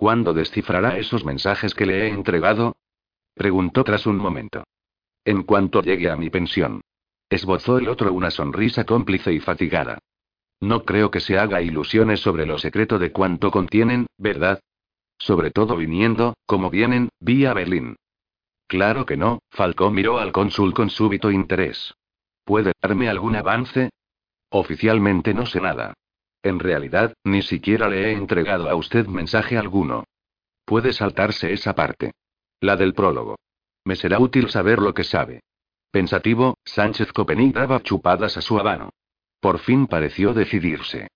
¿Cuándo descifrará esos mensajes que le he entregado? Preguntó tras un momento. En cuanto llegue a mi pensión. Esbozó el otro una sonrisa cómplice y fatigada. No creo que se haga ilusiones sobre lo secreto de cuánto contienen, ¿verdad? Sobre todo viniendo, como vienen, vía Berlín. Claro que no, Falcó miró al cónsul con súbito interés. ¿Puede darme algún avance? Oficialmente no sé nada. En realidad, ni siquiera le he entregado a usted mensaje alguno. Puede saltarse esa parte. La del prólogo. Me será útil saber lo que sabe. Pensativo, Sánchez Copenig daba chupadas a su habano. Por fin pareció decidirse.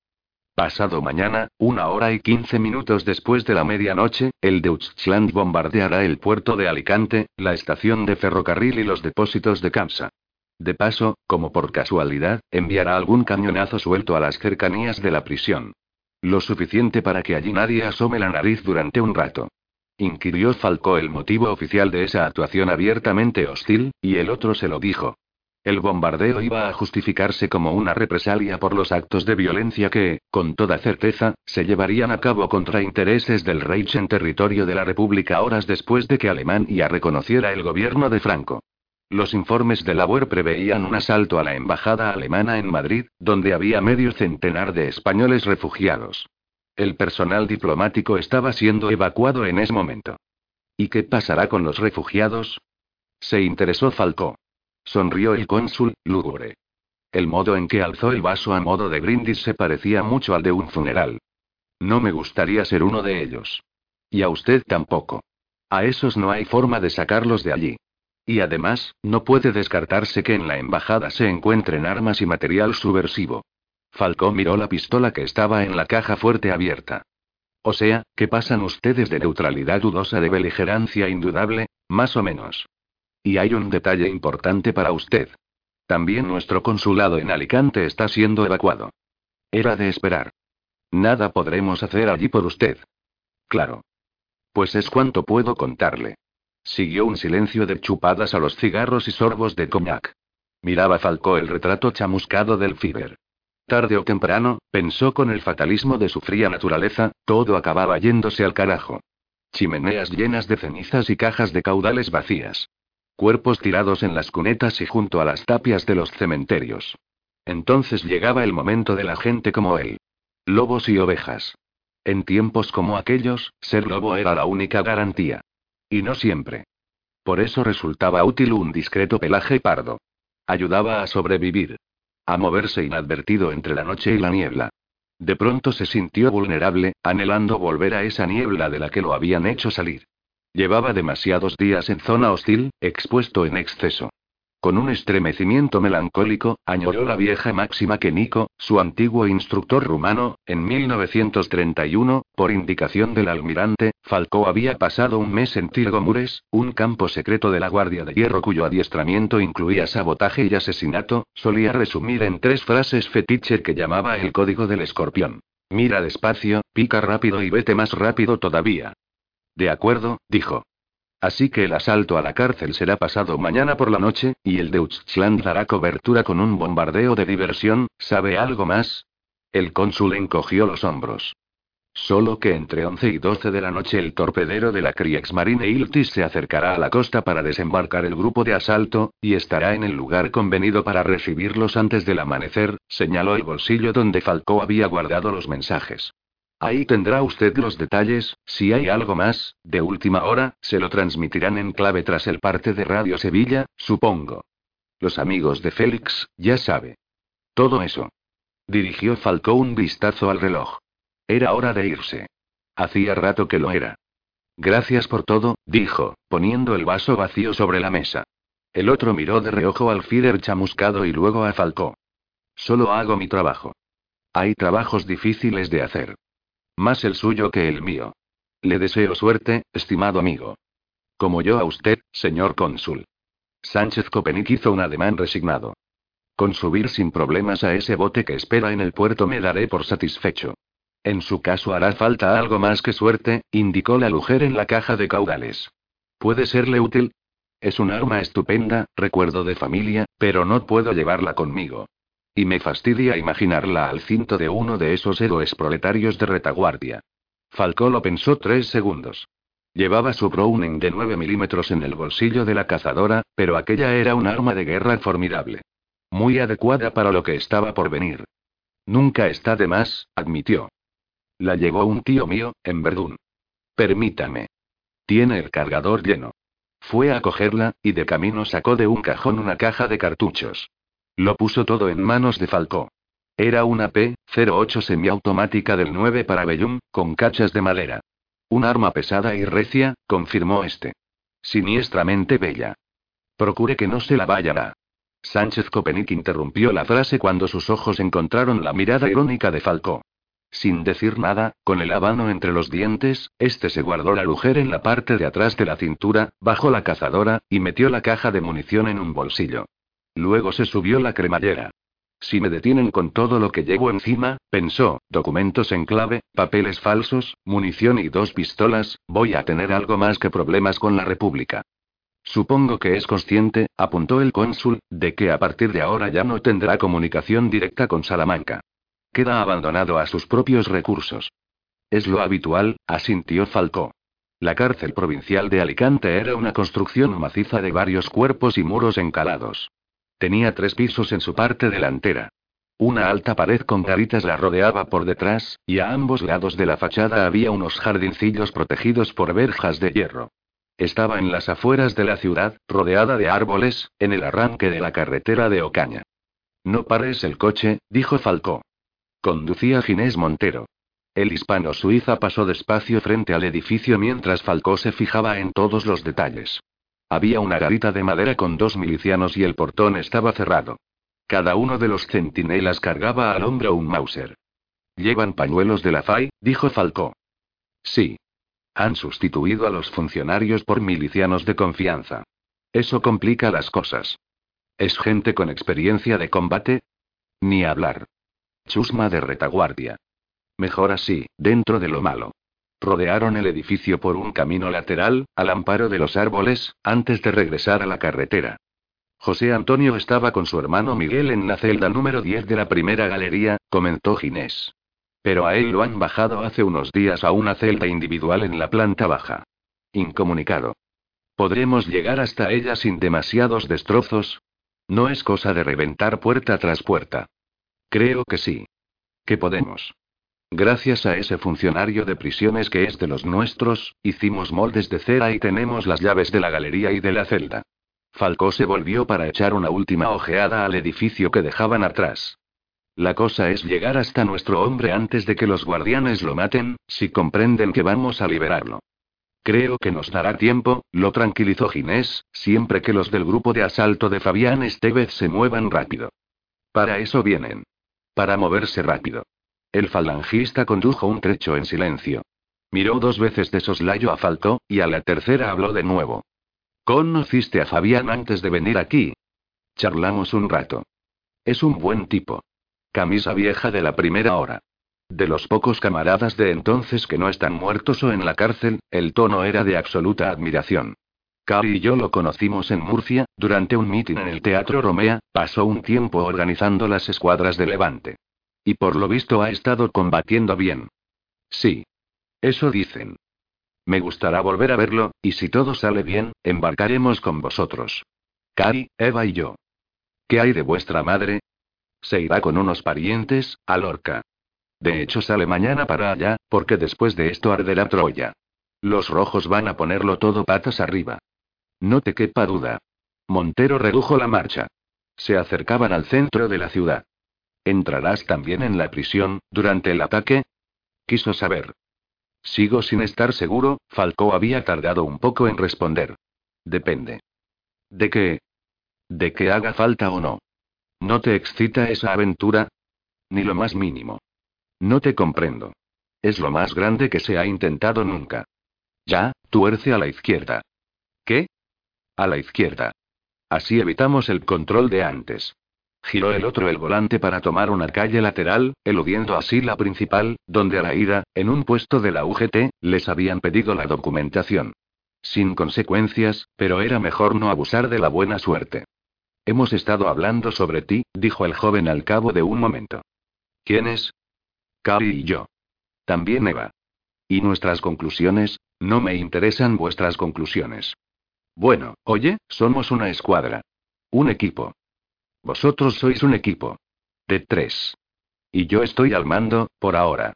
Pasado mañana, una hora y quince minutos después de la medianoche, el Deutschland bombardeará el puerto de Alicante, la estación de ferrocarril y los depósitos de Kamsa. De paso, como por casualidad, enviará algún cañonazo suelto a las cercanías de la prisión. Lo suficiente para que allí nadie asome la nariz durante un rato. Inquirió Falcó el motivo oficial de esa actuación abiertamente hostil, y el otro se lo dijo. El bombardeo iba a justificarse como una represalia por los actos de violencia que, con toda certeza, se llevarían a cabo contra intereses del Reich en territorio de la República horas después de que Alemania reconociera el gobierno de Franco. Los informes de la UER preveían un asalto a la embajada alemana en Madrid, donde había medio centenar de españoles refugiados. El personal diplomático estaba siendo evacuado en ese momento. ¿Y qué pasará con los refugiados? Se interesó Falcó. Sonrió el cónsul, lúgubre. El modo en que alzó el vaso a modo de brindis se parecía mucho al de un funeral. No me gustaría ser uno de ellos. Y a usted tampoco. A esos no hay forma de sacarlos de allí. Y además, no puede descartarse que en la embajada se encuentren armas y material subversivo. Falcón miró la pistola que estaba en la caja fuerte abierta. O sea, ¿qué pasan ustedes de neutralidad dudosa de beligerancia indudable? Más o menos. Y hay un detalle importante para usted. También nuestro consulado en Alicante está siendo evacuado. Era de esperar. Nada podremos hacer allí por usted. Claro. Pues es cuanto puedo contarle. Siguió un silencio de chupadas a los cigarros y sorbos de coñac. Miraba Falcó el retrato chamuscado del Fiber. Tarde o temprano, pensó con el fatalismo de su fría naturaleza, todo acababa yéndose al carajo. Chimeneas llenas de cenizas y cajas de caudales vacías. Cuerpos tirados en las cunetas y junto a las tapias de los cementerios. Entonces llegaba el momento de la gente como él. Lobos y ovejas. En tiempos como aquellos, ser lobo era la única garantía. Y no siempre. Por eso resultaba útil un discreto pelaje pardo. Ayudaba a sobrevivir. A moverse inadvertido entre la noche y la niebla. De pronto se sintió vulnerable, anhelando volver a esa niebla de la que lo habían hecho salir. Llevaba demasiados días en zona hostil, expuesto en exceso. Con un estremecimiento melancólico, añoró la vieja máxima que Nico, su antiguo instructor rumano, en 1931, por indicación del almirante, Falcó había pasado un mes en Tirgomures, un campo secreto de la Guardia de Hierro cuyo adiestramiento incluía sabotaje y asesinato, solía resumir en tres frases fetiche que llamaba el código del escorpión. Mira despacio, pica rápido y vete más rápido todavía. De acuerdo, dijo. Así que el asalto a la cárcel será pasado mañana por la noche, y el Deutschland dará cobertura con un bombardeo de diversión, ¿sabe algo más? El cónsul encogió los hombros. Solo que entre 11 y 12 de la noche el torpedero de la Kriegsmarine Iltis se acercará a la costa para desembarcar el grupo de asalto, y estará en el lugar convenido para recibirlos antes del amanecer, señaló el bolsillo donde Falcó había guardado los mensajes. Ahí tendrá usted los detalles, si hay algo más, de última hora, se lo transmitirán en clave tras el parte de Radio Sevilla, supongo. Los amigos de Félix, ya sabe. Todo eso. Dirigió Falcó un vistazo al reloj. Era hora de irse. Hacía rato que lo era. Gracias por todo, dijo, poniendo el vaso vacío sobre la mesa. El otro miró de reojo al Fider chamuscado y luego a Falcó. Solo hago mi trabajo. Hay trabajos difíciles de hacer. Más el suyo que el mío. Le deseo suerte, estimado amigo. Como yo a usted, señor cónsul. Sánchez Copenic hizo un ademán resignado. Con subir sin problemas a ese bote que espera en el puerto me daré por satisfecho. En su caso hará falta algo más que suerte, indicó la mujer en la caja de caudales. ¿Puede serle útil? Es un arma estupenda, recuerdo de familia, pero no puedo llevarla conmigo. Y me fastidia imaginarla al cinto de uno de esos héroes proletarios de retaguardia. Falcó lo pensó tres segundos. Llevaba su Browning de 9 milímetros en el bolsillo de la cazadora, pero aquella era un arma de guerra formidable. Muy adecuada para lo que estaba por venir. Nunca está de más, admitió. La llevó un tío mío, en Verdún. Permítame. Tiene el cargador lleno. Fue a cogerla, y de camino sacó de un cajón una caja de cartuchos. Lo puso todo en manos de Falcó. Era una P-08 semiautomática del 9 para Bellum, con cachas de madera. Un arma pesada y recia, confirmó este. Siniestramente bella. Procure que no se la vaya a. Sánchez Copenik interrumpió la frase cuando sus ojos encontraron la mirada irónica de Falcó. Sin decir nada, con el habano entre los dientes, este se guardó la mujer en la parte de atrás de la cintura, bajó la cazadora, y metió la caja de munición en un bolsillo. Luego se subió la cremallera. Si me detienen con todo lo que llevo encima, pensó, documentos en clave, papeles falsos, munición y dos pistolas, voy a tener algo más que problemas con la República. Supongo que es consciente, apuntó el cónsul, de que a partir de ahora ya no tendrá comunicación directa con Salamanca. Queda abandonado a sus propios recursos. Es lo habitual, asintió Falcó. La cárcel provincial de Alicante era una construcción maciza de varios cuerpos y muros encalados. Tenía tres pisos en su parte delantera. Una alta pared con garitas la rodeaba por detrás, y a ambos lados de la fachada había unos jardincillos protegidos por verjas de hierro. Estaba en las afueras de la ciudad, rodeada de árboles, en el arranque de la carretera de Ocaña. No pares el coche, dijo Falcó. Conducía Ginés Montero. El hispano suiza pasó despacio frente al edificio mientras Falcó se fijaba en todos los detalles. Había una garita de madera con dos milicianos y el portón estaba cerrado. Cada uno de los centinelas cargaba al hombro un Mauser. ¿Llevan pañuelos de la FAI? dijo Falcó. Sí. Han sustituido a los funcionarios por milicianos de confianza. Eso complica las cosas. ¿Es gente con experiencia de combate? Ni hablar. Chusma de retaguardia. Mejor así, dentro de lo malo. Rodearon el edificio por un camino lateral, al amparo de los árboles, antes de regresar a la carretera. José Antonio estaba con su hermano Miguel en la celda número 10 de la primera galería, comentó Ginés. Pero a él lo han bajado hace unos días a una celda individual en la planta baja. Incomunicado. ¿Podremos llegar hasta ella sin demasiados destrozos? No es cosa de reventar puerta tras puerta. Creo que sí. Que podemos. Gracias a ese funcionario de prisiones que es de los nuestros, hicimos moldes de cera y tenemos las llaves de la galería y de la celda. Falcó se volvió para echar una última ojeada al edificio que dejaban atrás. La cosa es llegar hasta nuestro hombre antes de que los guardianes lo maten, si comprenden que vamos a liberarlo. Creo que nos dará tiempo, lo tranquilizó Ginés, siempre que los del grupo de asalto de Fabián Estevez se muevan rápido. Para eso vienen. Para moverse rápido. El falangista condujo un trecho en silencio. Miró dos veces de soslayo a Falcó, y a la tercera habló de nuevo. ¿Conociste a Fabián antes de venir aquí? Charlamos un rato. Es un buen tipo. Camisa vieja de la primera hora. De los pocos camaradas de entonces que no están muertos o en la cárcel, el tono era de absoluta admiración. Cari y yo lo conocimos en Murcia, durante un mitin en el Teatro Romea, pasó un tiempo organizando las escuadras de Levante. Y por lo visto ha estado combatiendo bien. Sí. Eso dicen. Me gustará volver a verlo, y si todo sale bien, embarcaremos con vosotros. Cari, Eva y yo. ¿Qué hay de vuestra madre? Se irá con unos parientes, a Lorca. De hecho sale mañana para allá, porque después de esto arderá Troya. Los rojos van a ponerlo todo patas arriba. No te quepa duda. Montero redujo la marcha. Se acercaban al centro de la ciudad. ¿Entrarás también en la prisión, durante el ataque? Quiso saber. Sigo sin estar seguro, Falcó había tardado un poco en responder. Depende. ¿De qué? ¿De que haga falta o no? ¿No te excita esa aventura? Ni lo más mínimo. No te comprendo. Es lo más grande que se ha intentado nunca. Ya, tuerce a la izquierda. ¿Qué? A la izquierda. Así evitamos el control de antes. Giró el otro el volante para tomar una calle lateral, eludiendo así la principal, donde a la ida, en un puesto de la UGT, les habían pedido la documentación. Sin consecuencias, pero era mejor no abusar de la buena suerte. Hemos estado hablando sobre ti, dijo el joven al cabo de un momento. ¿Quiénes? Cari y yo. También Eva. ¿Y nuestras conclusiones? No me interesan vuestras conclusiones. Bueno, oye, somos una escuadra. Un equipo. Vosotros sois un equipo. De tres. Y yo estoy al mando, por ahora.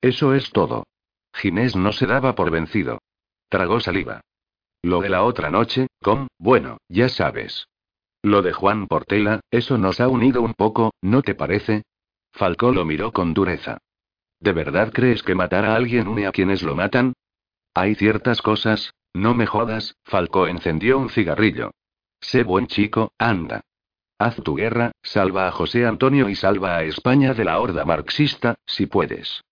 Eso es todo. Ginés no se daba por vencido. Tragó saliva. Lo de la otra noche, con, bueno, ya sabes. Lo de Juan Portela, eso nos ha unido un poco, ¿no te parece? Falcó lo miró con dureza. ¿De verdad crees que matar a alguien une a quienes lo matan? Hay ciertas cosas, no me jodas, Falcó encendió un cigarrillo. Sé buen chico, anda. Haz tu guerra, salva a José Antonio y salva a España de la horda marxista, si puedes.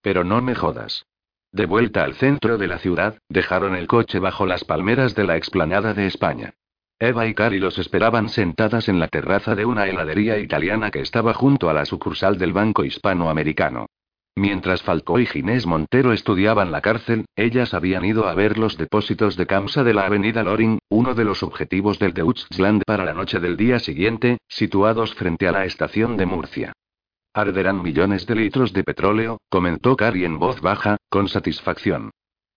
Pero no me jodas. De vuelta al centro de la ciudad, dejaron el coche bajo las palmeras de la explanada de España. Eva y Cari los esperaban sentadas en la terraza de una heladería italiana que estaba junto a la sucursal del Banco Hispanoamericano. Mientras Falcó y Ginés Montero estudiaban la cárcel, ellas habían ido a ver los depósitos de Camsa de la avenida Loring, uno de los objetivos del Deutschland para la noche del día siguiente, situados frente a la estación de Murcia. Arderán millones de litros de petróleo, comentó Cari en voz baja, con satisfacción.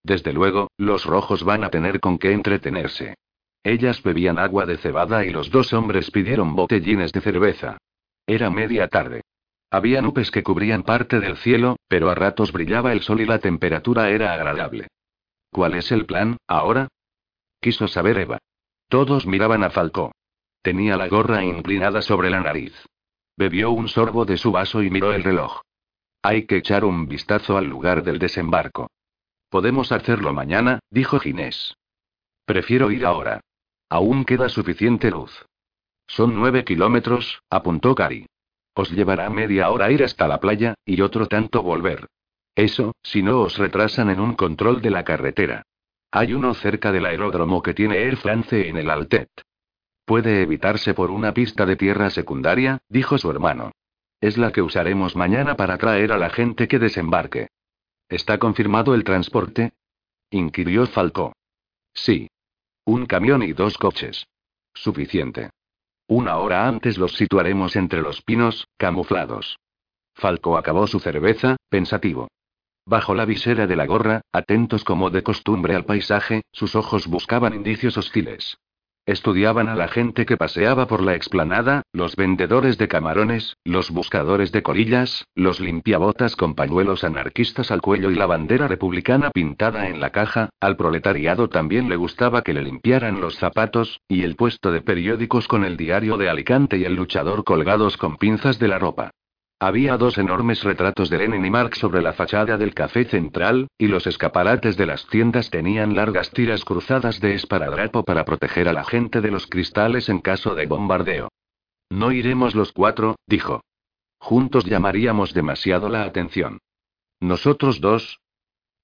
Desde luego, los rojos van a tener con qué entretenerse. Ellas bebían agua de cebada y los dos hombres pidieron botellines de cerveza. Era media tarde. Había nubes que cubrían parte del cielo, pero a ratos brillaba el sol y la temperatura era agradable. ¿Cuál es el plan, ahora? Quiso saber Eva. Todos miraban a Falcó. Tenía la gorra inclinada sobre la nariz. Bebió un sorbo de su vaso y miró el reloj. Hay que echar un vistazo al lugar del desembarco. Podemos hacerlo mañana, dijo Ginés. Prefiero ir ahora. Aún queda suficiente luz. Son nueve kilómetros, apuntó Cari. Os llevará media hora ir hasta la playa, y otro tanto volver. Eso, si no os retrasan en un control de la carretera. Hay uno cerca del aeródromo que tiene Air France en el Altet. Puede evitarse por una pista de tierra secundaria, dijo su hermano. Es la que usaremos mañana para traer a la gente que desembarque. ¿Está confirmado el transporte? inquirió Falcó. Sí. Un camión y dos coches. Suficiente. Una hora antes los situaremos entre los pinos, camuflados. Falco acabó su cerveza, pensativo. Bajo la visera de la gorra, atentos como de costumbre al paisaje, sus ojos buscaban indicios hostiles. Estudiaban a la gente que paseaba por la explanada, los vendedores de camarones, los buscadores de colillas, los limpiabotas con pañuelos anarquistas al cuello y la bandera republicana pintada en la caja, al proletariado también le gustaba que le limpiaran los zapatos, y el puesto de periódicos con el diario de Alicante y el luchador colgados con pinzas de la ropa. Había dos enormes retratos de Lenin y Marx sobre la fachada del café central, y los escaparates de las tiendas tenían largas tiras cruzadas de esparadrapo para proteger a la gente de los cristales en caso de bombardeo. No iremos los cuatro, dijo. Juntos llamaríamos demasiado la atención. Nosotros dos,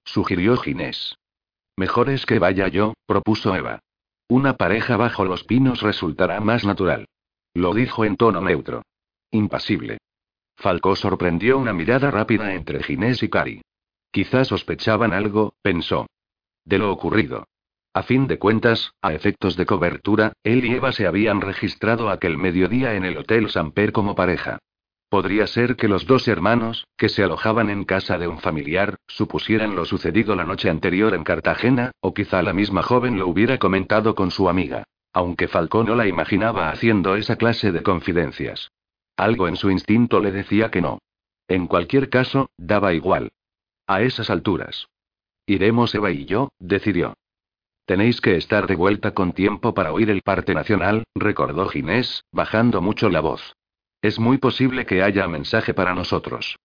sugirió Ginés. Mejor es que vaya yo, propuso Eva. Una pareja bajo los pinos resultará más natural. Lo dijo en tono neutro. Impasible. Falcó sorprendió una mirada rápida entre Ginés y Cari. Quizás sospechaban algo, pensó. De lo ocurrido. A fin de cuentas, a efectos de cobertura, él y Eva se habían registrado aquel mediodía en el Hotel Samper como pareja. Podría ser que los dos hermanos, que se alojaban en casa de un familiar, supusieran lo sucedido la noche anterior en Cartagena, o quizá la misma joven lo hubiera comentado con su amiga. Aunque Falcó no la imaginaba haciendo esa clase de confidencias. Algo en su instinto le decía que no. En cualquier caso, daba igual. A esas alturas. Iremos Eva y yo, decidió. Tenéis que estar de vuelta con tiempo para oír el parte nacional, recordó Ginés, bajando mucho la voz. Es muy posible que haya mensaje para nosotros.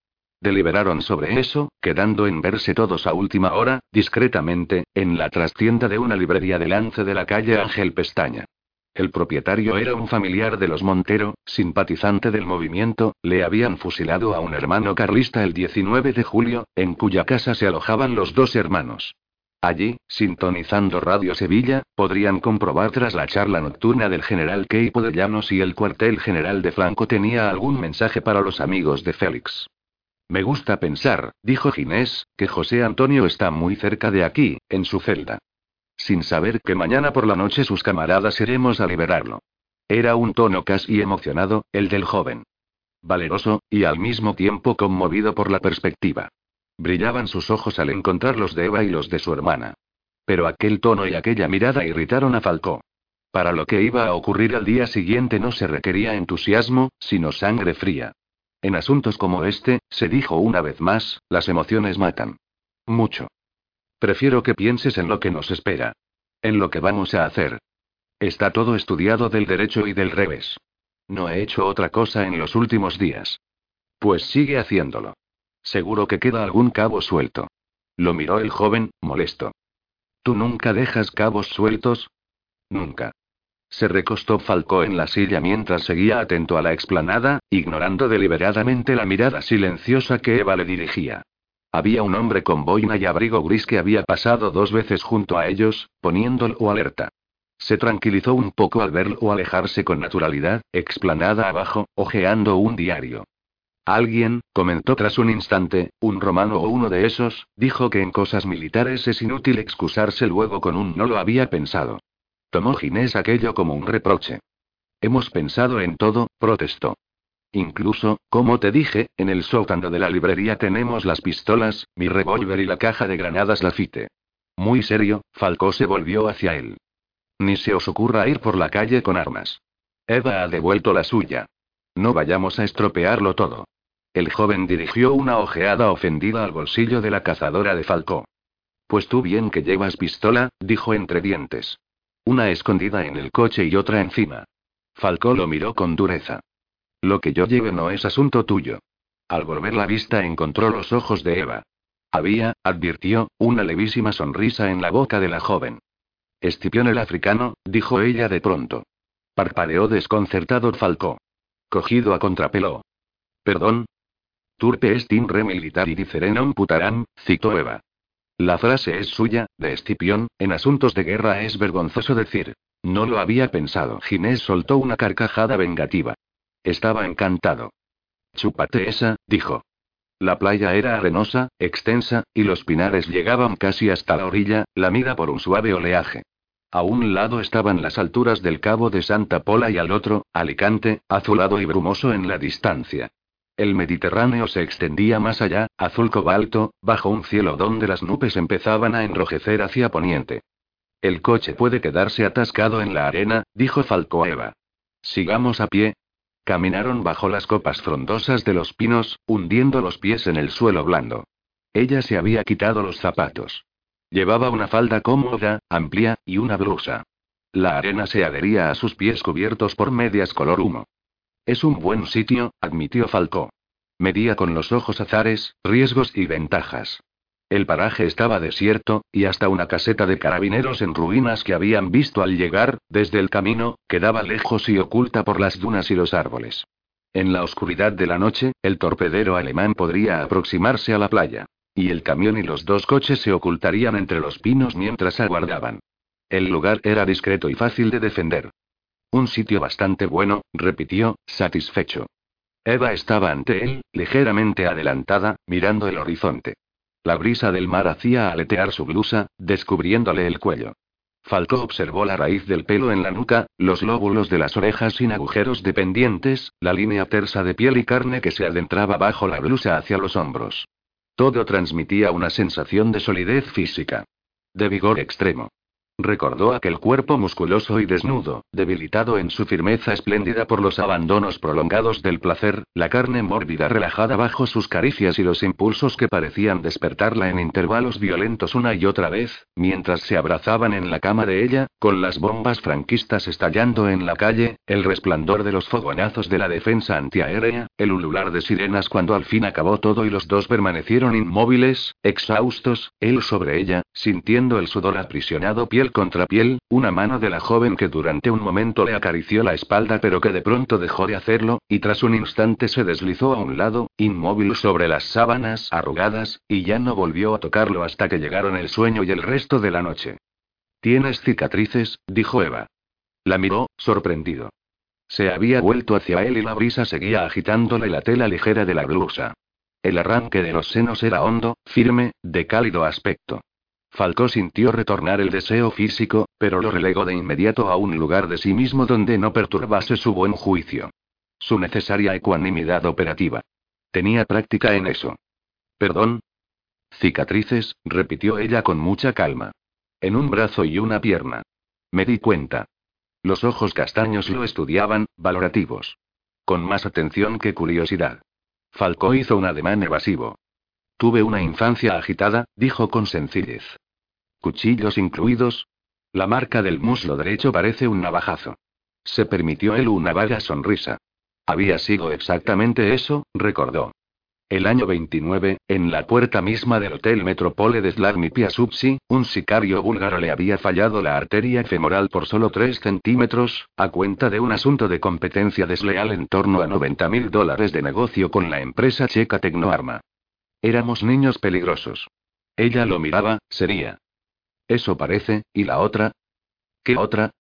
Deliberaron sobre eso, quedando en verse todos a última hora, discretamente, en la trastienda de una librería delante de la calle Ángel Pestaña. El propietario era un familiar de los Montero, simpatizante del movimiento, le habían fusilado a un hermano carlista el 19 de julio, en cuya casa se alojaban los dos hermanos. Allí, sintonizando Radio Sevilla, podrían comprobar tras la charla nocturna del general Keipo de Llanos si el cuartel general de Franco tenía algún mensaje para los amigos de Félix. Me gusta pensar, dijo Ginés, que José Antonio está muy cerca de aquí, en su celda sin saber que mañana por la noche sus camaradas iremos a liberarlo. Era un tono casi emocionado, el del joven. Valeroso, y al mismo tiempo conmovido por la perspectiva. Brillaban sus ojos al encontrar los de Eva y los de su hermana. Pero aquel tono y aquella mirada irritaron a Falcó. Para lo que iba a ocurrir al día siguiente no se requería entusiasmo, sino sangre fría. En asuntos como este, se dijo una vez más, las emociones matan. Mucho. Prefiero que pienses en lo que nos espera. En lo que vamos a hacer. Está todo estudiado del derecho y del revés. No he hecho otra cosa en los últimos días. Pues sigue haciéndolo. Seguro que queda algún cabo suelto. Lo miró el joven, molesto. ¿Tú nunca dejas cabos sueltos? Nunca. Se recostó Falcó en la silla mientras seguía atento a la explanada, ignorando deliberadamente la mirada silenciosa que Eva le dirigía. Había un hombre con boina y abrigo gris que había pasado dos veces junto a ellos, poniéndolo alerta. Se tranquilizó un poco al verlo alejarse con naturalidad, explanada abajo, hojeando un diario. Alguien, comentó tras un instante, un romano o uno de esos, dijo que en cosas militares es inútil excusarse luego con un no lo había pensado. Tomó Ginés aquello como un reproche. Hemos pensado en todo, protestó. Incluso, como te dije, en el sótano de la librería tenemos las pistolas, mi revólver y la caja de granadas Lafite. Muy serio, Falcó se volvió hacia él. Ni se os ocurra ir por la calle con armas. Eva ha devuelto la suya. No vayamos a estropearlo todo. El joven dirigió una ojeada ofendida al bolsillo de la cazadora de Falcó. Pues tú bien que llevas pistola, dijo entre dientes. Una escondida en el coche y otra encima. Falcó lo miró con dureza. Lo que yo lleve no es asunto tuyo. Al volver la vista encontró los ojos de Eva. Había, advirtió, una levísima sonrisa en la boca de la joven. Escipión el africano, dijo ella de pronto. Parpadeó desconcertado Falcó. Cogido a contrapelo. Perdón. Turpe est in re militari diferenom putaram, citó Eva. La frase es suya, de Escipión, en asuntos de guerra es vergonzoso decir. No lo había pensado. Ginés soltó una carcajada vengativa. Estaba encantado. Chúpate esa, dijo. La playa era arenosa, extensa, y los pinares llegaban casi hasta la orilla, lamida por un suave oleaje. A un lado estaban las alturas del cabo de Santa Pola y al otro, Alicante, azulado y brumoso en la distancia. El Mediterráneo se extendía más allá, azul cobalto, bajo un cielo donde las nubes empezaban a enrojecer hacia poniente. El coche puede quedarse atascado en la arena, dijo Falco a Eva. Sigamos a pie. Caminaron bajo las copas frondosas de los pinos, hundiendo los pies en el suelo blando. Ella se había quitado los zapatos. Llevaba una falda cómoda, amplia, y una blusa. La arena se adhería a sus pies cubiertos por medias color humo. Es un buen sitio, admitió Falcó. Medía con los ojos azares, riesgos y ventajas. El paraje estaba desierto, y hasta una caseta de carabineros en ruinas que habían visto al llegar, desde el camino, quedaba lejos y oculta por las dunas y los árboles. En la oscuridad de la noche, el torpedero alemán podría aproximarse a la playa. Y el camión y los dos coches se ocultarían entre los pinos mientras aguardaban. El lugar era discreto y fácil de defender. Un sitio bastante bueno, repitió, satisfecho. Eva estaba ante él, ligeramente adelantada, mirando el horizonte. La brisa del mar hacía aletear su blusa, descubriéndole el cuello. Falcó observó la raíz del pelo en la nuca, los lóbulos de las orejas sin agujeros dependientes, la línea tersa de piel y carne que se adentraba bajo la blusa hacia los hombros. Todo transmitía una sensación de solidez física. De vigor extremo. Recordó aquel cuerpo musculoso y desnudo, debilitado en su firmeza espléndida por los abandonos prolongados del placer, la carne mórbida relajada bajo sus caricias y los impulsos que parecían despertarla en intervalos violentos una y otra vez, mientras se abrazaban en la cama de ella, con las bombas franquistas estallando en la calle, el resplandor de los fogonazos de la defensa antiaérea, el ulular de sirenas cuando al fin acabó todo y los dos permanecieron inmóviles, exhaustos, él sobre ella, sintiendo el sudor aprisionado piel contra piel, una mano de la joven que durante un momento le acarició la espalda pero que de pronto dejó de hacerlo, y tras un instante se deslizó a un lado, inmóvil sobre las sábanas arrugadas, y ya no volvió a tocarlo hasta que llegaron el sueño y el resto de la noche. ¿Tienes cicatrices? dijo Eva. La miró, sorprendido. Se había vuelto hacia él y la brisa seguía agitándole la tela ligera de la blusa. El arranque de los senos era hondo, firme, de cálido aspecto. Falcó sintió retornar el deseo físico, pero lo relegó de inmediato a un lugar de sí mismo donde no perturbase su buen juicio. Su necesaria ecuanimidad operativa. Tenía práctica en eso. ¿Perdón? Cicatrices, repitió ella con mucha calma. En un brazo y una pierna. Me di cuenta. Los ojos castaños lo estudiaban, valorativos. Con más atención que curiosidad. Falcó hizo un ademán evasivo. Tuve una infancia agitada, dijo con sencillez. ¿Cuchillos incluidos? La marca del muslo derecho parece un navajazo. Se permitió él una vaga sonrisa. Había sido exactamente eso, recordó. El año 29, en la puerta misma del Hotel Metropole de Slavnipia Subsi, un sicario búlgaro le había fallado la arteria femoral por solo 3 centímetros, a cuenta de un asunto de competencia desleal en torno a 90 mil dólares de negocio con la empresa checa Tecnoarma. Éramos niños peligrosos. Ella lo miraba, sería. Eso parece, ¿y la otra? ¿Qué otra?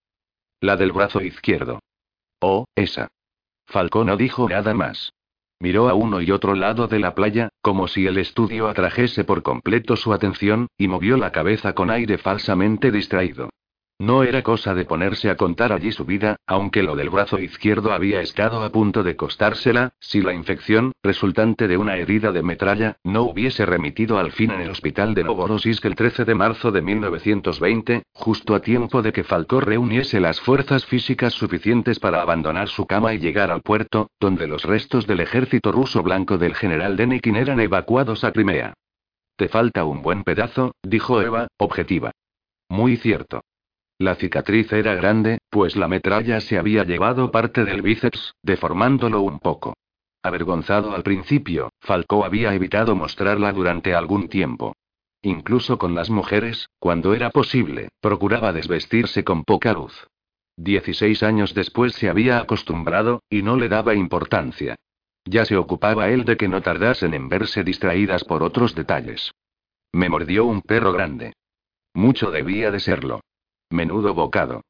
La del brazo izquierdo. Oh, esa. Falcón no dijo nada más. Miró a uno y otro lado de la playa, como si el estudio atrajese por completo su atención, y movió la cabeza con aire falsamente distraído. No era cosa de ponerse a contar allí su vida, aunque lo del brazo izquierdo había estado a punto de costársela, si la infección, resultante de una herida de metralla, no hubiese remitido al fin en el hospital de Novorossiysk el 13 de marzo de 1920, justo a tiempo de que Falcó reuniese las fuerzas físicas suficientes para abandonar su cama y llegar al puerto, donde los restos del ejército ruso blanco del general Denikin eran evacuados a Crimea. Te falta un buen pedazo, dijo Eva, objetiva. Muy cierto. La cicatriz era grande, pues la metralla se había llevado parte del bíceps, deformándolo un poco. Avergonzado al principio, Falcó había evitado mostrarla durante algún tiempo. Incluso con las mujeres, cuando era posible, procuraba desvestirse con poca luz. Dieciséis años después se había acostumbrado, y no le daba importancia. Ya se ocupaba él de que no tardasen en verse distraídas por otros detalles. Me mordió un perro grande. Mucho debía de serlo. Menudo bocado.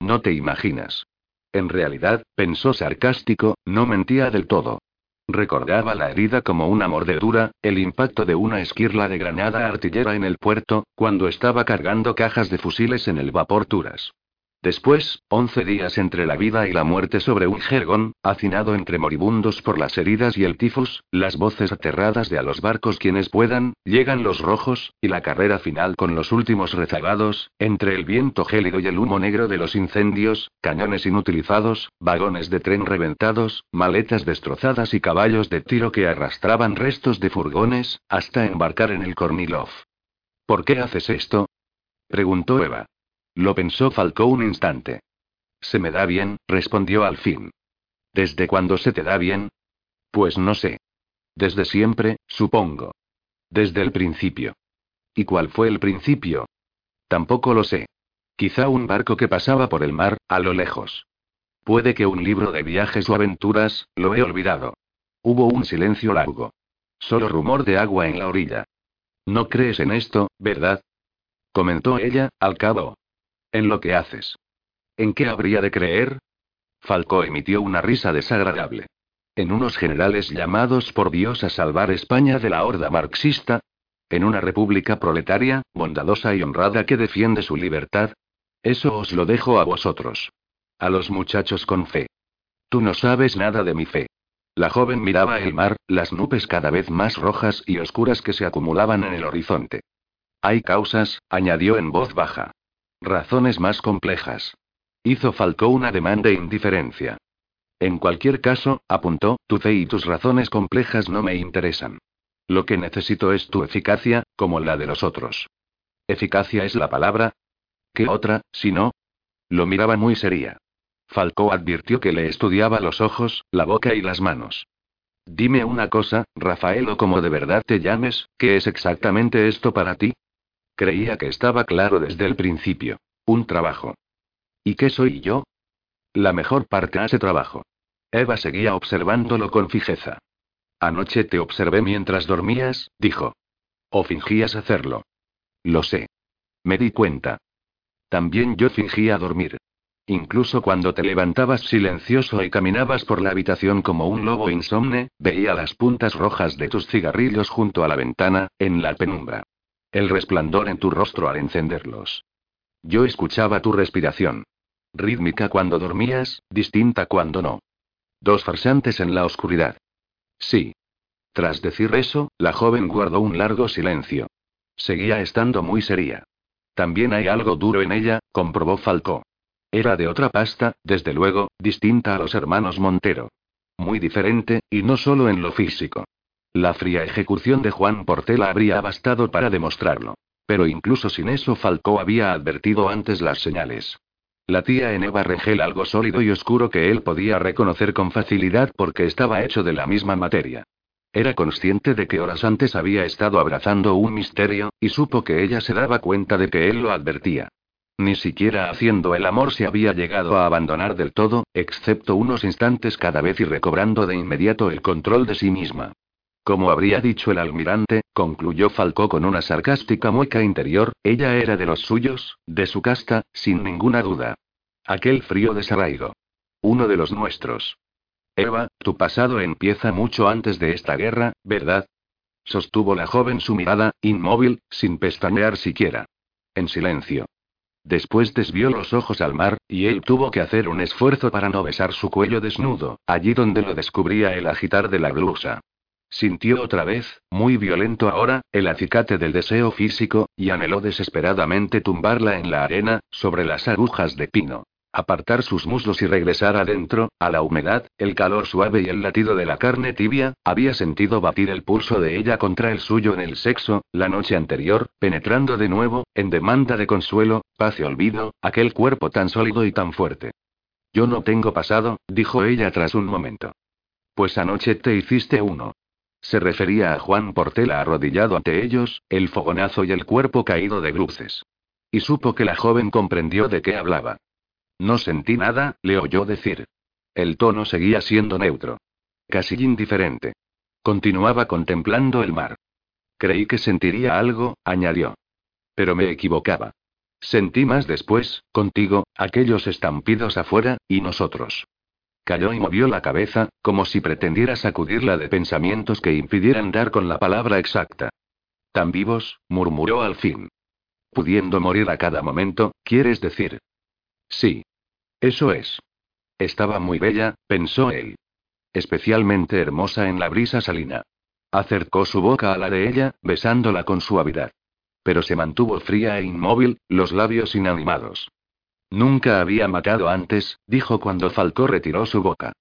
No te imaginas. En realidad, pensó sarcástico, no mentía del todo. Recordaba la herida como una mordedura, el impacto de una esquirla de granada artillera en el puerto, cuando estaba cargando cajas de fusiles en el vapor Turas. Después, once días entre la vida y la muerte sobre un jergón, hacinado entre moribundos por las heridas y el tifus, las voces aterradas de a los barcos quienes puedan, llegan los rojos, y la carrera final con los últimos rezagados, entre el viento gélido y el humo negro de los incendios, cañones inutilizados, vagones de tren reventados, maletas destrozadas y caballos de tiro que arrastraban restos de furgones, hasta embarcar en el Kornilov. ¿Por qué haces esto? preguntó Eva. Lo pensó Falcó un instante. Se me da bien, respondió al fin. ¿Desde cuándo se te da bien? Pues no sé. Desde siempre, supongo. Desde el principio. ¿Y cuál fue el principio? Tampoco lo sé. Quizá un barco que pasaba por el mar, a lo lejos. Puede que un libro de viajes o aventuras, lo he olvidado. Hubo un silencio largo. Solo rumor de agua en la orilla. No crees en esto, ¿verdad? Comentó ella, al cabo. En lo que haces. ¿En qué habría de creer? Falcó emitió una risa desagradable. ¿En unos generales llamados por Dios a salvar España de la horda marxista? ¿En una república proletaria, bondadosa y honrada que defiende su libertad? Eso os lo dejo a vosotros. A los muchachos con fe. Tú no sabes nada de mi fe. La joven miraba el mar, las nubes cada vez más rojas y oscuras que se acumulaban en el horizonte. Hay causas, añadió en voz baja. Razones más complejas. Hizo Falcó una demanda de indiferencia. En cualquier caso, apuntó, tu fe y tus razones complejas no me interesan. Lo que necesito es tu eficacia, como la de los otros. ¿Eficacia es la palabra? ¿Qué otra, si no? Lo miraba muy seria. Falcó advirtió que le estudiaba los ojos, la boca y las manos. Dime una cosa, Rafael o como de verdad te llames, ¿qué es exactamente esto para ti? Creía que estaba claro desde el principio. Un trabajo. ¿Y qué soy yo? La mejor parte hace trabajo. Eva seguía observándolo con fijeza. Anoche te observé mientras dormías, dijo. O fingías hacerlo. Lo sé. Me di cuenta. También yo fingía dormir. Incluso cuando te levantabas silencioso y caminabas por la habitación como un lobo insomne, veía las puntas rojas de tus cigarrillos junto a la ventana, en la penumbra. El resplandor en tu rostro al encenderlos. Yo escuchaba tu respiración. Rítmica cuando dormías, distinta cuando no. Dos farsantes en la oscuridad. Sí. Tras decir eso, la joven guardó un largo silencio. Seguía estando muy seria. También hay algo duro en ella, comprobó Falcó. Era de otra pasta, desde luego, distinta a los hermanos Montero. Muy diferente, y no solo en lo físico. La fría ejecución de Juan Portela habría bastado para demostrarlo. Pero incluso sin eso Falcó había advertido antes las señales. La tía Eneva regel algo sólido y oscuro que él podía reconocer con facilidad porque estaba hecho de la misma materia. Era consciente de que horas antes había estado abrazando un misterio, y supo que ella se daba cuenta de que él lo advertía. Ni siquiera haciendo el amor se había llegado a abandonar del todo, excepto unos instantes cada vez y recobrando de inmediato el control de sí misma. Como habría dicho el almirante, concluyó Falcó con una sarcástica mueca interior, ella era de los suyos, de su casta, sin ninguna duda. Aquel frío desarraigo. Uno de los nuestros. Eva, tu pasado empieza mucho antes de esta guerra, ¿verdad? Sostuvo la joven su mirada, inmóvil, sin pestañear siquiera. En silencio. Después desvió los ojos al mar, y él tuvo que hacer un esfuerzo para no besar su cuello desnudo, allí donde lo descubría el agitar de la blusa. Sintió otra vez, muy violento ahora, el acicate del deseo físico, y anheló desesperadamente tumbarla en la arena, sobre las agujas de pino apartar sus muslos y regresar adentro, a la humedad, el calor suave y el latido de la carne tibia, había sentido batir el pulso de ella contra el suyo en el sexo, la noche anterior, penetrando de nuevo, en demanda de consuelo, paz y olvido, aquel cuerpo tan sólido y tan fuerte. Yo no tengo pasado, dijo ella tras un momento. Pues anoche te hiciste uno. Se refería a Juan Portela arrodillado ante ellos, el fogonazo y el cuerpo caído de bruces. Y supo que la joven comprendió de qué hablaba. No sentí nada, le oyó decir. El tono seguía siendo neutro. Casi indiferente. Continuaba contemplando el mar. Creí que sentiría algo, añadió. Pero me equivocaba. Sentí más después, contigo, aquellos estampidos afuera, y nosotros. Calló y movió la cabeza, como si pretendiera sacudirla de pensamientos que impidieran dar con la palabra exacta. Tan vivos, murmuró al fin. Pudiendo morir a cada momento, quieres decir. Sí. Eso es. Estaba muy bella, pensó él. Especialmente hermosa en la brisa salina. Acercó su boca a la de ella, besándola con suavidad. Pero se mantuvo fría e inmóvil, los labios inanimados. Nunca había matado antes, dijo cuando Falcó retiró su boca.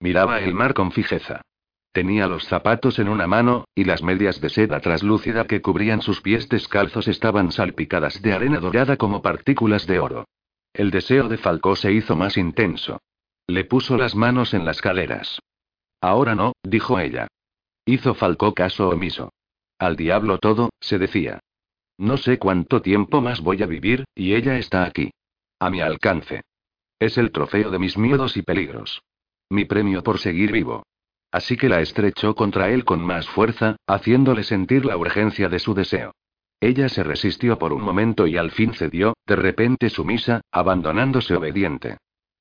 Miraba el mar con fijeza. Tenía los zapatos en una mano, y las medias de seda traslúcida que cubrían sus pies descalzos estaban salpicadas de arena dorada como partículas de oro. El deseo de Falcó se hizo más intenso. Le puso las manos en las caleras. Ahora no, dijo ella. Hizo Falcó caso omiso. Al diablo todo, se decía. No sé cuánto tiempo más voy a vivir, y ella está aquí. A mi alcance. Es el trofeo de mis miedos y peligros. Mi premio por seguir vivo. Así que la estrechó contra él con más fuerza, haciéndole sentir la urgencia de su deseo. Ella se resistió por un momento y al fin cedió, de repente sumisa, abandonándose obediente.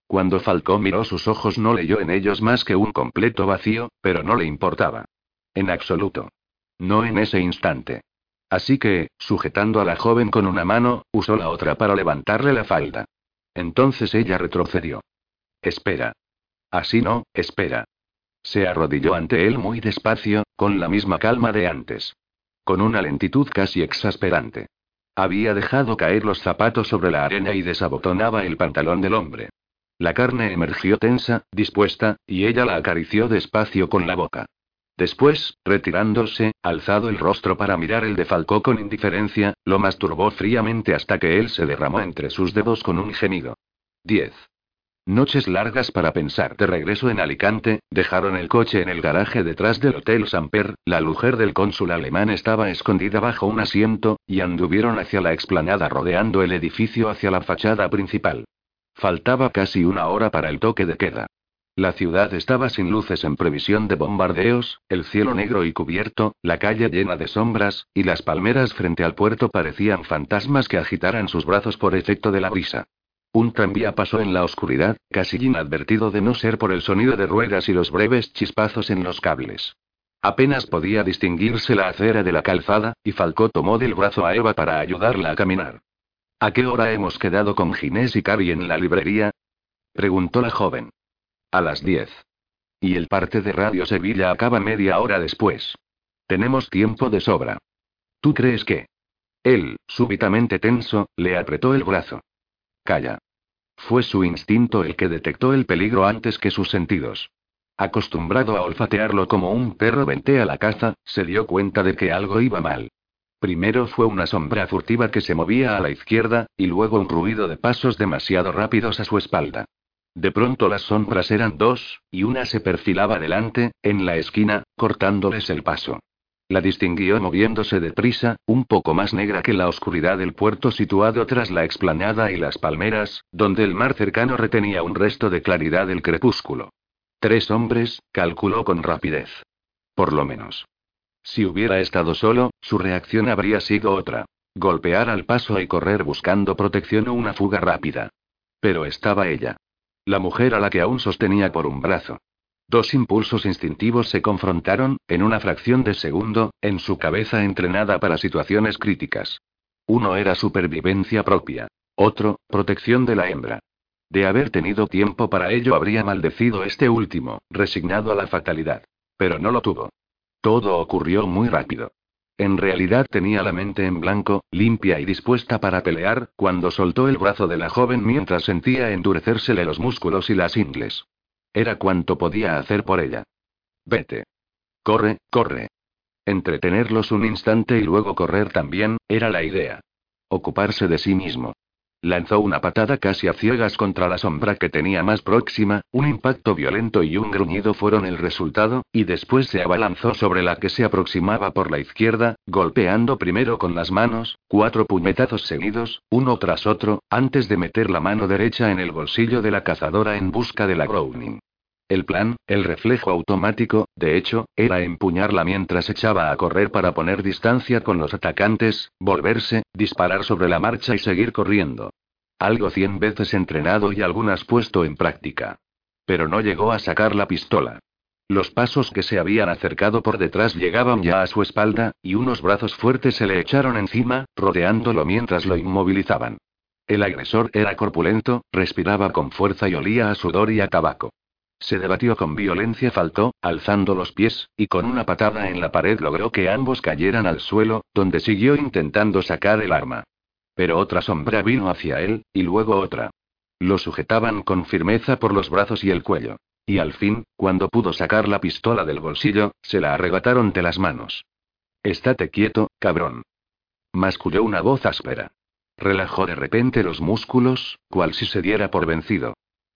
Cuando Falcó miró sus ojos no leyó en ellos más que un completo vacío, pero no le importaba. En absoluto. No en ese instante. Así que, sujetando a la joven con una mano, usó la otra para levantarle la falda. Entonces ella retrocedió. Espera. Así no, espera. Se arrodilló ante él muy despacio, con la misma calma de antes con una lentitud casi exasperante. Había dejado caer los zapatos sobre la arena y desabotonaba el pantalón del hombre. La carne emergió tensa, dispuesta, y ella la acarició despacio con la boca. Después, retirándose, alzado el rostro para mirar el de Falcó con indiferencia, lo masturbó fríamente hasta que él se derramó entre sus dedos con un gemido. 10. Noches largas para pensar. De regreso en Alicante, dejaron el coche en el garaje detrás del Hotel Samper, la mujer del cónsul alemán estaba escondida bajo un asiento, y anduvieron hacia la explanada rodeando el edificio hacia la fachada principal. Faltaba casi una hora para el toque de queda. La ciudad estaba sin luces en previsión de bombardeos, el cielo negro y cubierto, la calle llena de sombras, y las palmeras frente al puerto parecían fantasmas que agitaran sus brazos por efecto de la brisa. Un tranvía pasó en la oscuridad, casi inadvertido de no ser por el sonido de ruedas y los breves chispazos en los cables. Apenas podía distinguirse la acera de la calzada, y Falcó tomó del brazo a Eva para ayudarla a caminar. ¿A qué hora hemos quedado con Ginés y Cari en la librería? preguntó la joven. A las diez. Y el parte de Radio Sevilla acaba media hora después. Tenemos tiempo de sobra. ¿Tú crees que? Él, súbitamente tenso, le apretó el brazo. Calla. Fue su instinto el que detectó el peligro antes que sus sentidos. Acostumbrado a olfatearlo como un perro ventea la caza, se dio cuenta de que algo iba mal. Primero fue una sombra furtiva que se movía a la izquierda, y luego un ruido de pasos demasiado rápidos a su espalda. De pronto las sombras eran dos, y una se perfilaba delante, en la esquina, cortándoles el paso. La distinguió moviéndose deprisa, un poco más negra que la oscuridad del puerto situado tras la explanada y las palmeras, donde el mar cercano retenía un resto de claridad del crepúsculo. Tres hombres, calculó con rapidez. Por lo menos. Si hubiera estado solo, su reacción habría sido otra. Golpear al paso y correr buscando protección o una fuga rápida. Pero estaba ella. La mujer a la que aún sostenía por un brazo. Dos impulsos instintivos se confrontaron, en una fracción de segundo, en su cabeza entrenada para situaciones críticas. Uno era supervivencia propia. Otro, protección de la hembra. De haber tenido tiempo para ello habría maldecido este último, resignado a la fatalidad. Pero no lo tuvo. Todo ocurrió muy rápido. En realidad tenía la mente en blanco, limpia y dispuesta para pelear, cuando soltó el brazo de la joven mientras sentía endurecérsele los músculos y las ingles. Era cuanto podía hacer por ella. Vete. Corre, corre. Entretenerlos un instante y luego correr también, era la idea. Ocuparse de sí mismo. Lanzó una patada casi a ciegas contra la sombra que tenía más próxima, un impacto violento y un gruñido fueron el resultado, y después se abalanzó sobre la que se aproximaba por la izquierda, golpeando primero con las manos, cuatro puñetazos seguidos, uno tras otro, antes de meter la mano derecha en el bolsillo de la cazadora en busca de la Browning. El plan, el reflejo automático, de hecho, era empuñarla mientras echaba a correr para poner distancia con los atacantes, volverse, disparar sobre la marcha y seguir corriendo. Algo cien veces entrenado y algunas puesto en práctica. Pero no llegó a sacar la pistola. Los pasos que se habían acercado por detrás llegaban ya a su espalda, y unos brazos fuertes se le echaron encima, rodeándolo mientras lo inmovilizaban. El agresor era corpulento, respiraba con fuerza y olía a sudor y a tabaco. Se debatió con violencia, faltó, alzando los pies, y con una patada en la pared logró que ambos cayeran al suelo, donde siguió intentando sacar el arma. Pero otra sombra vino hacia él, y luego otra. Lo sujetaban con firmeza por los brazos y el cuello. Y al fin, cuando pudo sacar la pistola del bolsillo, se la arrebataron de las manos. Estate quieto, cabrón. Masculló una voz áspera. Relajó de repente los músculos, cual si se diera por vencido.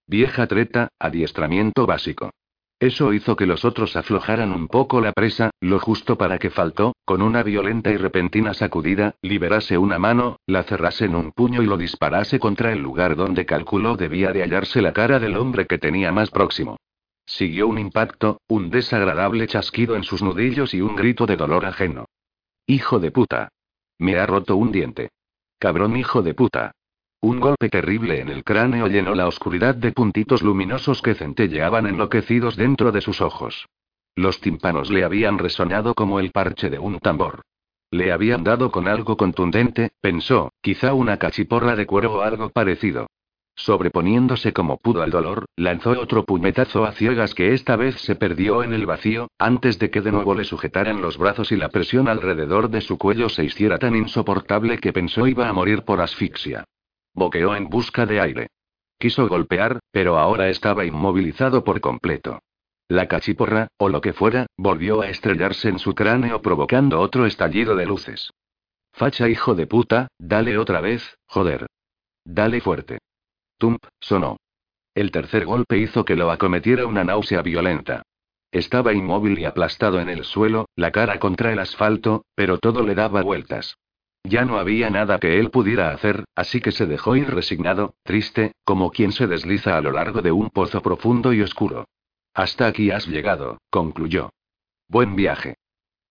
Vieja treta, adiestramiento básico. Eso hizo que los otros aflojaran un poco la presa, lo justo para que faltó, con una violenta y repentina sacudida, liberase una mano, la cerrase en un puño y lo disparase contra el lugar donde calculó debía de hallarse la cara del hombre que tenía más próximo. Siguió un impacto, un desagradable chasquido en sus nudillos y un grito de dolor ajeno. Hijo de puta. Me ha roto un diente. Cabrón hijo de puta. Un golpe terrible en el cráneo llenó la oscuridad de puntitos luminosos que centelleaban enloquecidos dentro de sus ojos. Los tímpanos le habían resonado como el parche de un tambor. Le habían dado con algo contundente, pensó, quizá una cachiporra de cuero o algo parecido. Sobreponiéndose como pudo al dolor, lanzó otro puñetazo a ciegas que esta vez se perdió en el vacío, antes de que de nuevo le sujetaran los brazos y la presión alrededor de su cuello se hiciera tan insoportable que pensó iba a morir por asfixia. Boqueó en busca de aire. Quiso golpear, pero ahora estaba inmovilizado por completo. La cachiporra, o lo que fuera, volvió a estrellarse en su cráneo provocando otro estallido de luces. Facha hijo de puta, dale otra vez, joder. Dale fuerte. Tump, sonó. El tercer golpe hizo que lo acometiera una náusea violenta. Estaba inmóvil y aplastado en el suelo, la cara contra el asfalto, pero todo le daba vueltas. Ya no había nada que él pudiera hacer, así que se dejó ir resignado, triste, como quien se desliza a lo largo de un pozo profundo y oscuro. Hasta aquí has llegado, concluyó. Buen viaje.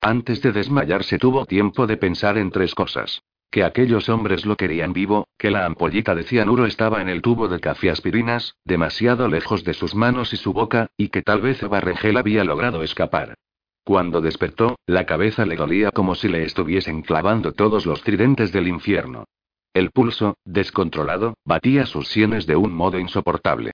Antes de desmayarse tuvo tiempo de pensar en tres cosas. Que aquellos hombres lo querían vivo, que la ampollita de cianuro estaba en el tubo de aspirinas, demasiado lejos de sus manos y su boca, y que tal vez Barregel había logrado escapar. Cuando despertó, la cabeza le dolía como si le estuviesen clavando todos los tridentes del infierno. El pulso, descontrolado, batía sus sienes de un modo insoportable.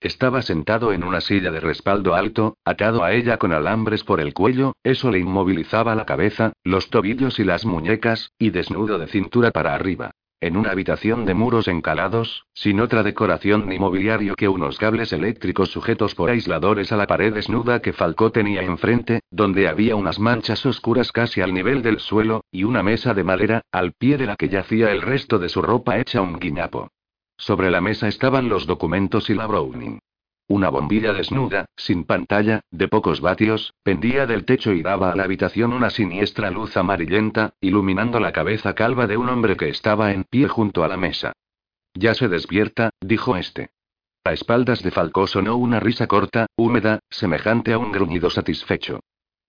Estaba sentado en una silla de respaldo alto, atado a ella con alambres por el cuello, eso le inmovilizaba la cabeza, los tobillos y las muñecas, y desnudo de cintura para arriba. En una habitación de muros encalados, sin otra decoración ni mobiliario que unos cables eléctricos sujetos por aisladores a la pared desnuda que Falcó tenía enfrente, donde había unas manchas oscuras casi al nivel del suelo, y una mesa de madera, al pie de la que yacía el resto de su ropa hecha un guiñapo. Sobre la mesa estaban los documentos y la Browning. Una bombilla desnuda, sin pantalla, de pocos vatios, pendía del techo y daba a la habitación una siniestra luz amarillenta, iluminando la cabeza calva de un hombre que estaba en pie junto a la mesa. Ya se despierta, dijo este. A espaldas de Falcó sonó una risa corta, húmeda, semejante a un gruñido satisfecho.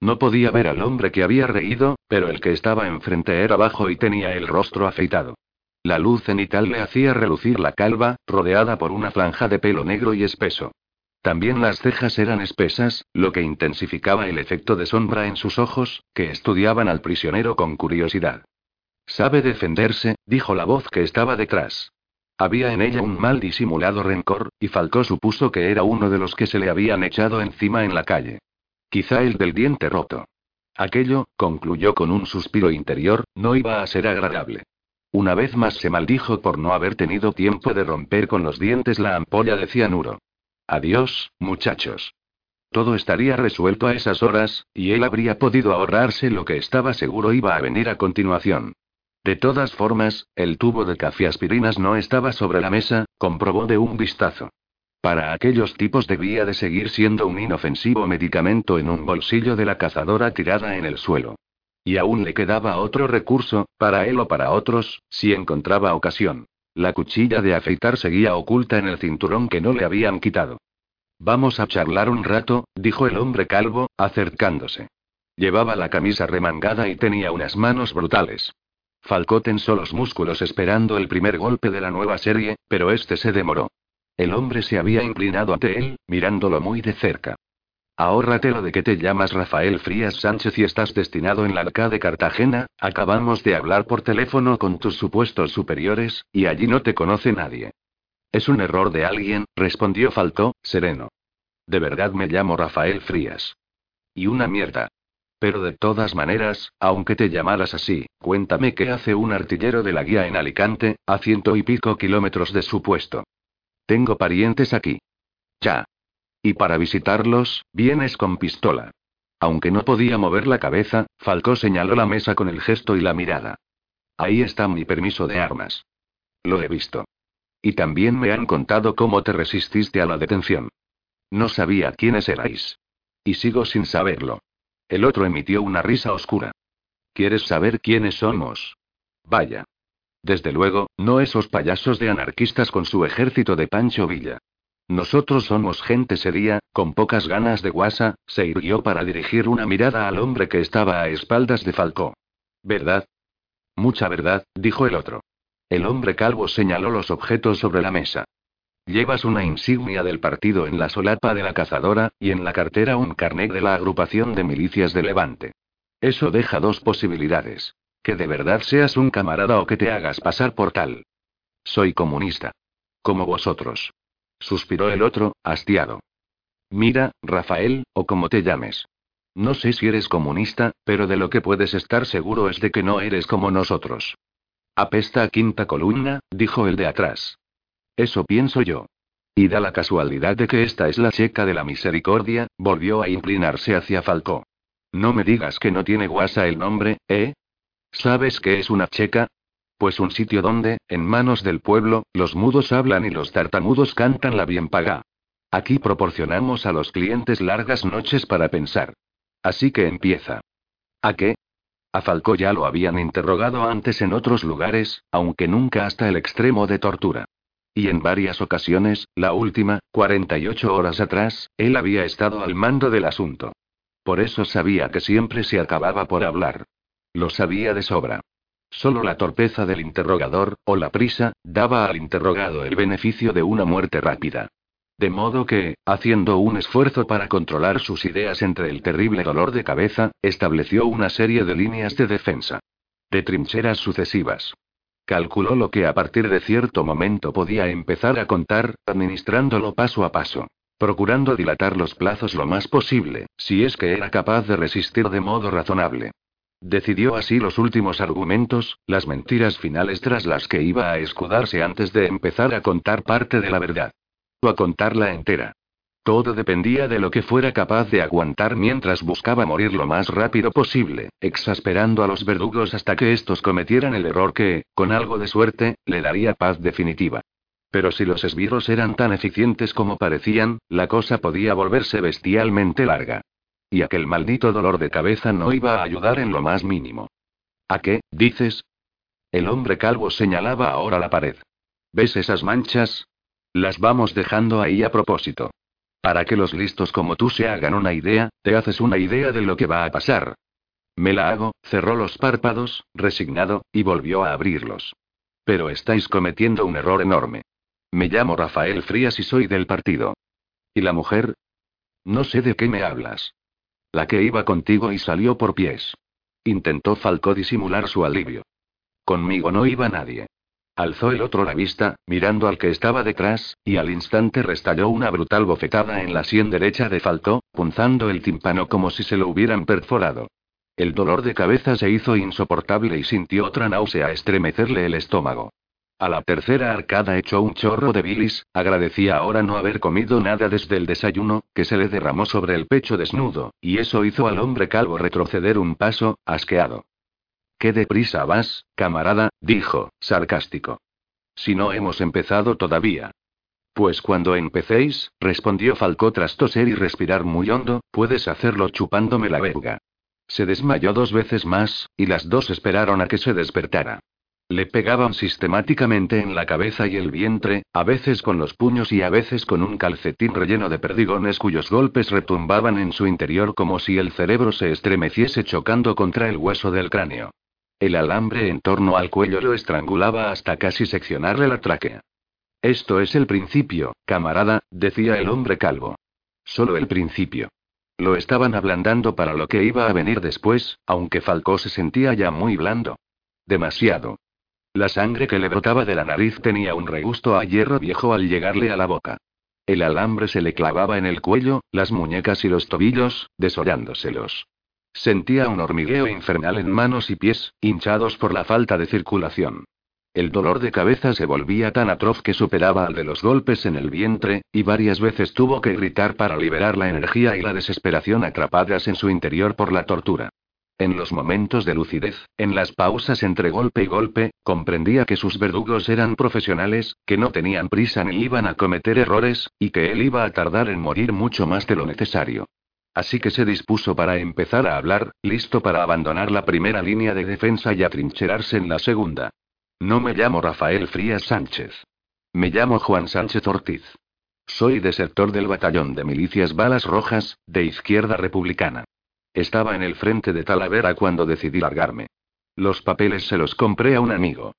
No podía ver al hombre que había reído, pero el que estaba enfrente era bajo y tenía el rostro afeitado. La luz cenital le hacía relucir la calva, rodeada por una franja de pelo negro y espeso. También las cejas eran espesas, lo que intensificaba el efecto de sombra en sus ojos, que estudiaban al prisionero con curiosidad. Sabe defenderse, dijo la voz que estaba detrás. Había en ella un mal disimulado rencor, y Falcó supuso que era uno de los que se le habían echado encima en la calle. Quizá el del diente roto. Aquello, concluyó con un suspiro interior, no iba a ser agradable. Una vez más se maldijo por no haber tenido tiempo de romper con los dientes la ampolla de cianuro. Adiós, muchachos. Todo estaría resuelto a esas horas, y él habría podido ahorrarse lo que estaba seguro iba a venir a continuación. De todas formas, el tubo de aspirinas no estaba sobre la mesa, comprobó de un vistazo. Para aquellos tipos debía de seguir siendo un inofensivo medicamento en un bolsillo de la cazadora tirada en el suelo. Y aún le quedaba otro recurso, para él o para otros, si encontraba ocasión. La cuchilla de afeitar seguía oculta en el cinturón que no le habían quitado. Vamos a charlar un rato, dijo el hombre calvo, acercándose. Llevaba la camisa remangada y tenía unas manos brutales. Falcó tensó los músculos esperando el primer golpe de la nueva serie, pero este se demoró. El hombre se había inclinado ante él, mirándolo muy de cerca. Ahórrate lo de que te llamas Rafael Frías Sánchez y estás destinado en la Alca de Cartagena, acabamos de hablar por teléfono con tus supuestos superiores, y allí no te conoce nadie. Es un error de alguien, respondió Faltó, sereno. De verdad me llamo Rafael Frías. Y una mierda. Pero de todas maneras, aunque te llamaras así, cuéntame qué hace un artillero de la guía en Alicante, a ciento y pico kilómetros de su puesto. Tengo parientes aquí. Ya. Y para visitarlos, vienes con pistola. Aunque no podía mover la cabeza, Falcó señaló la mesa con el gesto y la mirada. Ahí está mi permiso de armas. Lo he visto. Y también me han contado cómo te resististe a la detención. No sabía quiénes erais. Y sigo sin saberlo. El otro emitió una risa oscura. ¿Quieres saber quiénes somos? Vaya. Desde luego, no esos payasos de anarquistas con su ejército de Pancho Villa. Nosotros somos gente seria, con pocas ganas de guasa, se irguió para dirigir una mirada al hombre que estaba a espaldas de Falcó. ¿Verdad? Mucha verdad, dijo el otro. El hombre calvo señaló los objetos sobre la mesa. Llevas una insignia del partido en la solapa de la cazadora, y en la cartera un carnet de la agrupación de milicias de Levante. Eso deja dos posibilidades. Que de verdad seas un camarada o que te hagas pasar por tal. Soy comunista. Como vosotros. Suspiró el otro, hastiado. Mira, Rafael, o como te llames. No sé si eres comunista, pero de lo que puedes estar seguro es de que no eres como nosotros. Apesta a quinta columna, dijo el de atrás. Eso pienso yo. Y da la casualidad de que esta es la checa de la misericordia, volvió a inclinarse hacia Falcó. No me digas que no tiene guasa el nombre, ¿eh? ¿Sabes qué es una checa? Pues un sitio donde, en manos del pueblo, los mudos hablan y los tartamudos cantan la bien paga. Aquí proporcionamos a los clientes largas noches para pensar. Así que empieza. ¿A qué? A Falcó ya lo habían interrogado antes en otros lugares, aunque nunca hasta el extremo de tortura. Y en varias ocasiones, la última, 48 horas atrás, él había estado al mando del asunto. Por eso sabía que siempre se acababa por hablar. Lo sabía de sobra. Solo la torpeza del interrogador, o la prisa, daba al interrogado el beneficio de una muerte rápida. De modo que, haciendo un esfuerzo para controlar sus ideas entre el terrible dolor de cabeza, estableció una serie de líneas de defensa. De trincheras sucesivas. Calculó lo que a partir de cierto momento podía empezar a contar, administrándolo paso a paso. Procurando dilatar los plazos lo más posible, si es que era capaz de resistir de modo razonable. Decidió así los últimos argumentos, las mentiras finales tras las que iba a escudarse antes de empezar a contar parte de la verdad. O a contarla entera. Todo dependía de lo que fuera capaz de aguantar mientras buscaba morir lo más rápido posible, exasperando a los verdugos hasta que estos cometieran el error que, con algo de suerte, le daría paz definitiva. Pero si los esbirros eran tan eficientes como parecían, la cosa podía volverse bestialmente larga. Y aquel maldito dolor de cabeza no iba a ayudar en lo más mínimo. ¿A qué, dices? El hombre calvo señalaba ahora la pared. ¿Ves esas manchas? Las vamos dejando ahí a propósito. Para que los listos como tú se hagan una idea, te haces una idea de lo que va a pasar. Me la hago, cerró los párpados, resignado, y volvió a abrirlos. Pero estáis cometiendo un error enorme. Me llamo Rafael Frías y soy del partido. ¿Y la mujer? No sé de qué me hablas. La que iba contigo y salió por pies. Intentó Falcó disimular su alivio. Conmigo no iba nadie. Alzó el otro la vista, mirando al que estaba detrás, y al instante restalló una brutal bofetada en la sien derecha de Falcó, punzando el tímpano como si se lo hubieran perforado. El dolor de cabeza se hizo insoportable y sintió otra náusea estremecerle el estómago. A la tercera arcada echó un chorro de bilis, agradecía ahora no haber comido nada desde el desayuno, que se le derramó sobre el pecho desnudo, y eso hizo al hombre calvo retroceder un paso, asqueado. Qué deprisa vas, camarada, dijo, sarcástico. Si no hemos empezado todavía. Pues cuando empecéis, respondió Falcó tras toser y respirar muy hondo, puedes hacerlo chupándome la verga. Se desmayó dos veces más, y las dos esperaron a que se despertara. Le pegaban sistemáticamente en la cabeza y el vientre, a veces con los puños y a veces con un calcetín relleno de perdigones cuyos golpes retumbaban en su interior como si el cerebro se estremeciese chocando contra el hueso del cráneo. El alambre en torno al cuello lo estrangulaba hasta casi seccionarle la tráquea. Esto es el principio, camarada, decía el hombre calvo. Solo el principio. Lo estaban ablandando para lo que iba a venir después, aunque Falcó se sentía ya muy blando. Demasiado. La sangre que le brotaba de la nariz tenía un regusto a hierro viejo al llegarle a la boca. El alambre se le clavaba en el cuello, las muñecas y los tobillos, desollándoselos. Sentía un hormigueo infernal en manos y pies, hinchados por la falta de circulación. El dolor de cabeza se volvía tan atroz que superaba al de los golpes en el vientre, y varias veces tuvo que gritar para liberar la energía y la desesperación atrapadas en su interior por la tortura. En los momentos de lucidez, en las pausas entre golpe y golpe, comprendía que sus verdugos eran profesionales, que no tenían prisa ni iban a cometer errores, y que él iba a tardar en morir mucho más de lo necesario. Así que se dispuso para empezar a hablar, listo para abandonar la primera línea de defensa y atrincherarse en la segunda. No me llamo Rafael Frías Sánchez. Me llamo Juan Sánchez Ortiz. Soy desertor del batallón de milicias Balas Rojas, de Izquierda Republicana. Estaba en el frente de Talavera cuando decidí largarme. Los papeles se los compré a un amigo.